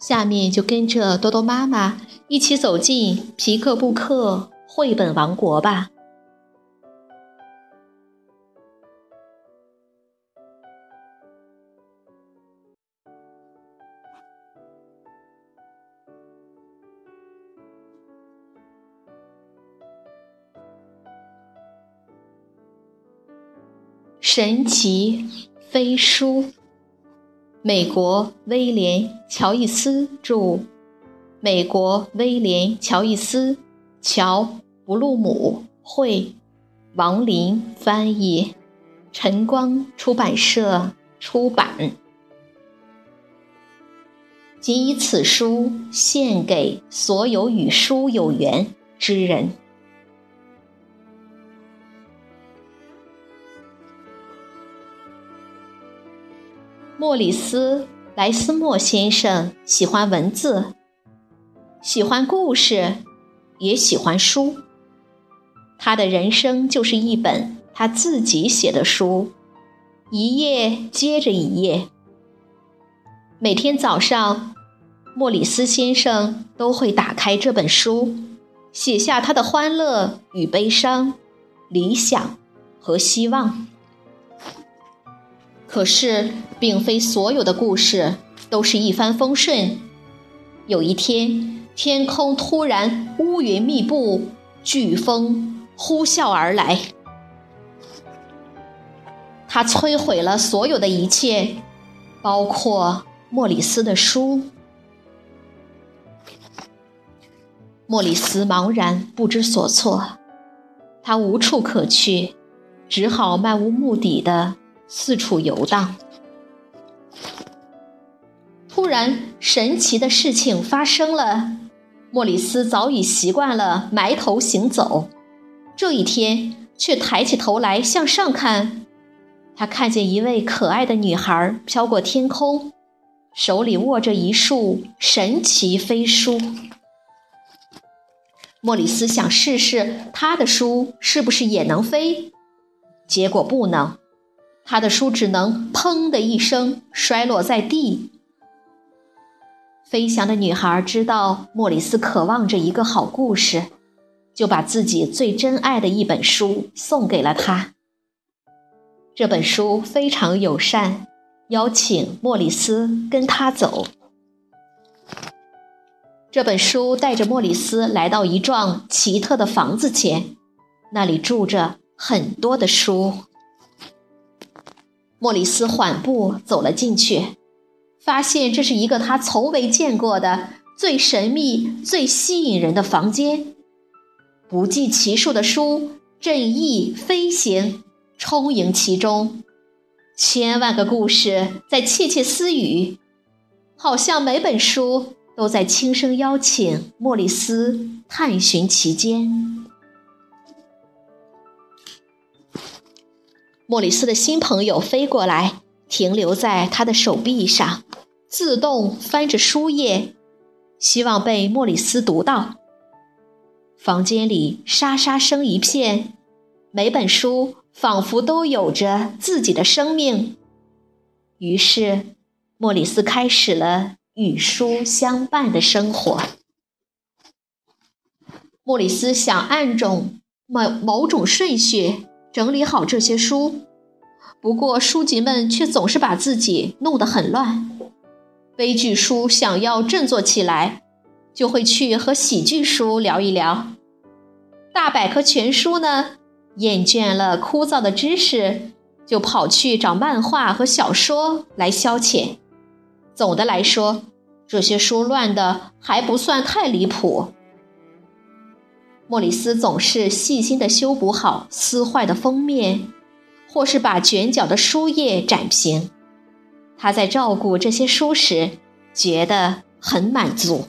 下面就跟着多多妈妈一起走进皮克布克绘本王国吧。神奇飞书，美国威廉·乔伊斯著，美国威廉·乔伊斯、乔·布鲁姆绘，王林翻译，晨光出版社出版。仅以此书献给所有与书有缘之人。莫里斯·莱斯莫先生喜欢文字，喜欢故事，也喜欢书。他的人生就是一本他自己写的书，一页接着一页。每天早上，莫里斯先生都会打开这本书，写下他的欢乐与悲伤、理想和希望。可是，并非所有的故事都是一帆风顺。有一天，天空突然乌云密布，飓风呼啸而来，它摧毁了所有的一切，包括莫里斯的书。莫里斯茫然不知所措，他无处可去，只好漫无目的的。四处游荡，突然，神奇的事情发生了。莫里斯早已习惯了埋头行走，这一天却抬起头来向上看。他看见一位可爱的女孩飘过天空，手里握着一束神奇飞书。莫里斯想试试他的书是不是也能飞，结果不能。他的书只能“砰”的一声摔落在地。飞翔的女孩知道莫里斯渴望着一个好故事，就把自己最珍爱的一本书送给了他。这本书非常友善，邀请莫里斯跟他走。这本书带着莫里斯来到一幢奇特的房子前，那里住着很多的书。莫里斯缓步走了进去，发现这是一个他从未见过的最神秘、最吸引人的房间。不计其数的书正翼飞行，充盈其中，千万个故事在窃窃私语，好像每本书都在轻声邀请莫里斯探寻其间。莫里斯的新朋友飞过来，停留在他的手臂上，自动翻着书页，希望被莫里斯读到。房间里沙沙声一片，每本书仿佛都有着自己的生命。于是，莫里斯开始了与书相伴的生活。莫里斯想按种某某种顺序。整理好这些书，不过书籍们却总是把自己弄得很乱。悲剧书想要振作起来，就会去和喜剧书聊一聊；大百科全书呢，厌倦了枯燥的知识，就跑去找漫画和小说来消遣。总的来说，这些书乱的还不算太离谱。莫里斯总是细心地修补好撕坏的封面，或是把卷角的书页展平。他在照顾这些书时，觉得很满足。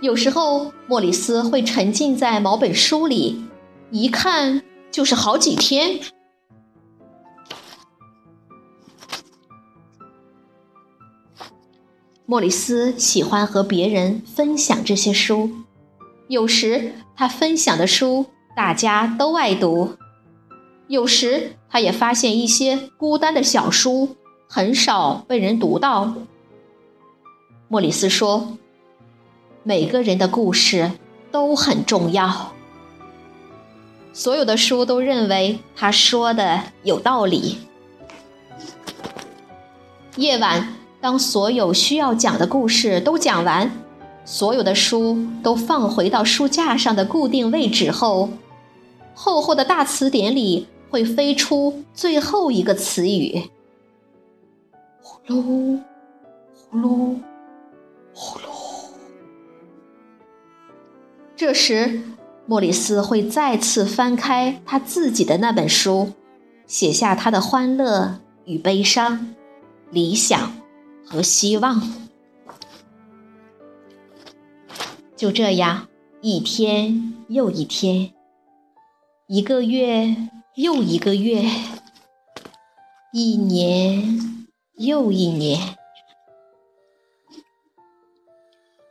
有时候，莫里斯会沉浸在某本书里，一看就是好几天。莫里斯喜欢和别人分享这些书，有时他分享的书大家都爱读，有时他也发现一些孤单的小书很少被人读到。莫里斯说。每个人的故事都很重要。所有的书都认为他说的有道理。夜晚，当所有需要讲的故事都讲完，所有的书都放回到书架上的固定位置后，厚厚的大词典里会飞出最后一个词语：呼噜，呼噜，呼噜。这时，莫里斯会再次翻开他自己的那本书，写下他的欢乐与悲伤、理想和希望。就这样，一天又一天，一个月又一个月，一年又一年，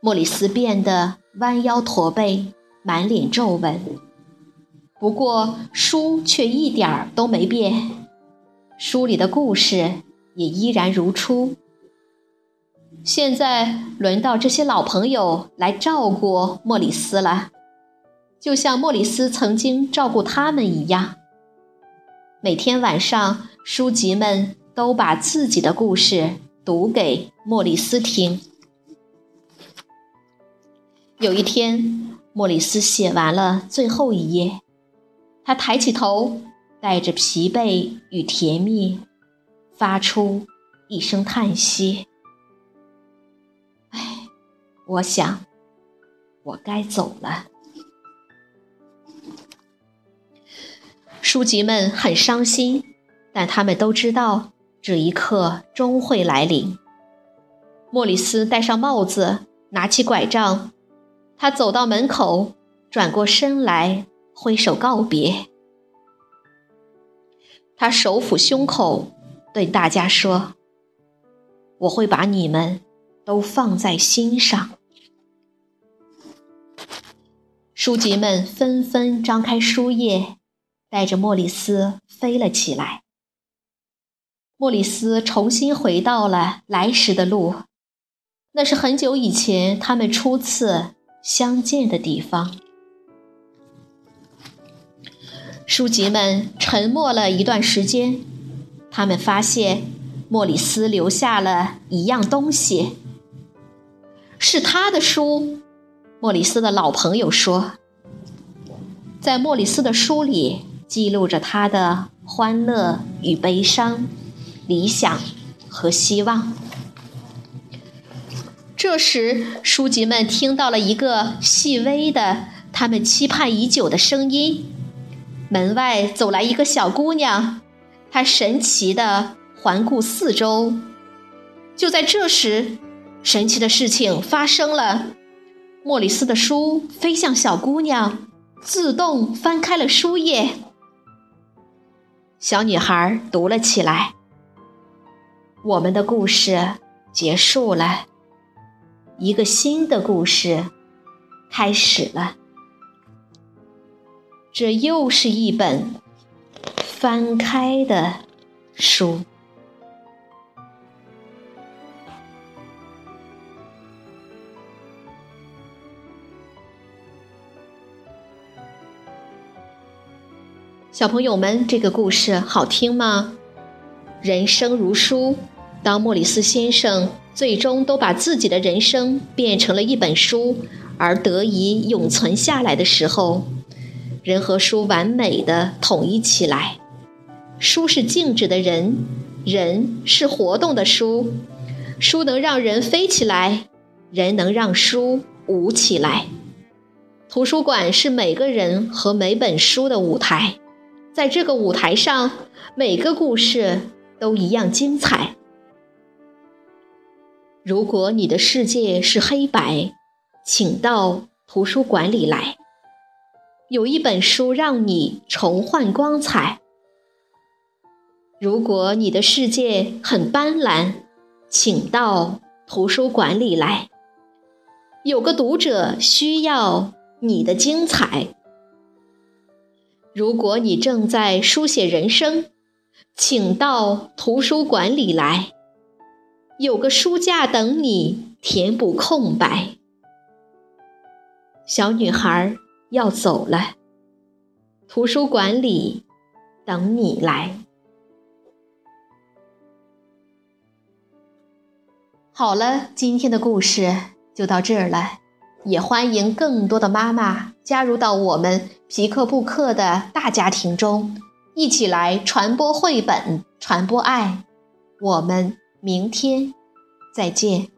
莫里斯变得。弯腰驼背，满脸皱纹。不过书却一点儿都没变，书里的故事也依然如初。现在轮到这些老朋友来照顾莫里斯了，就像莫里斯曾经照顾他们一样。每天晚上，书籍们都把自己的故事读给莫里斯听。有一天，莫里斯写完了最后一页，他抬起头，带着疲惫与甜蜜，发出一声叹息：“，我想，我该走了。”书籍们很伤心，但他们都知道这一刻终会来临。莫里斯戴上帽子，拿起拐杖。他走到门口，转过身来，挥手告别。他手抚胸口，对大家说：“我会把你们都放在心上。”书籍们纷纷张开书页，带着莫里斯飞了起来。莫里斯重新回到了来时的路，那是很久以前他们初次。相见的地方。书籍们沉默了一段时间，他们发现莫里斯留下了一样东西，是他的书。莫里斯的老朋友说，在莫里斯的书里记录着他的欢乐与悲伤、理想和希望。这时，书籍们听到了一个细微的、他们期盼已久的声音。门外走来一个小姑娘，她神奇地环顾四周。就在这时，神奇的事情发生了：莫里斯的书飞向小姑娘，自动翻开了书页。小女孩读了起来：“我们的故事结束了。”一个新的故事开始了，这又是一本翻开的书。小朋友们，这个故事好听吗？人生如书，当莫里斯先生。最终都把自己的人生变成了一本书，而得以永存下来的时候，人和书完美的统一起来。书是静止的人，人是活动的书。书能让人飞起来，人能让书舞起来。图书馆是每个人和每本书的舞台，在这个舞台上，每个故事都一样精彩。如果你的世界是黑白，请到图书馆里来。有一本书让你重焕光彩。如果你的世界很斑斓，请到图书馆里来。有个读者需要你的精彩。如果你正在书写人生，请到图书馆里来。有个书架等你填补空白。小女孩要走了，图书馆里等你来。好了，今天的故事就到这儿了，也欢迎更多的妈妈加入到我们皮克布克的大家庭中，一起来传播绘本，传播爱。我们明天再见。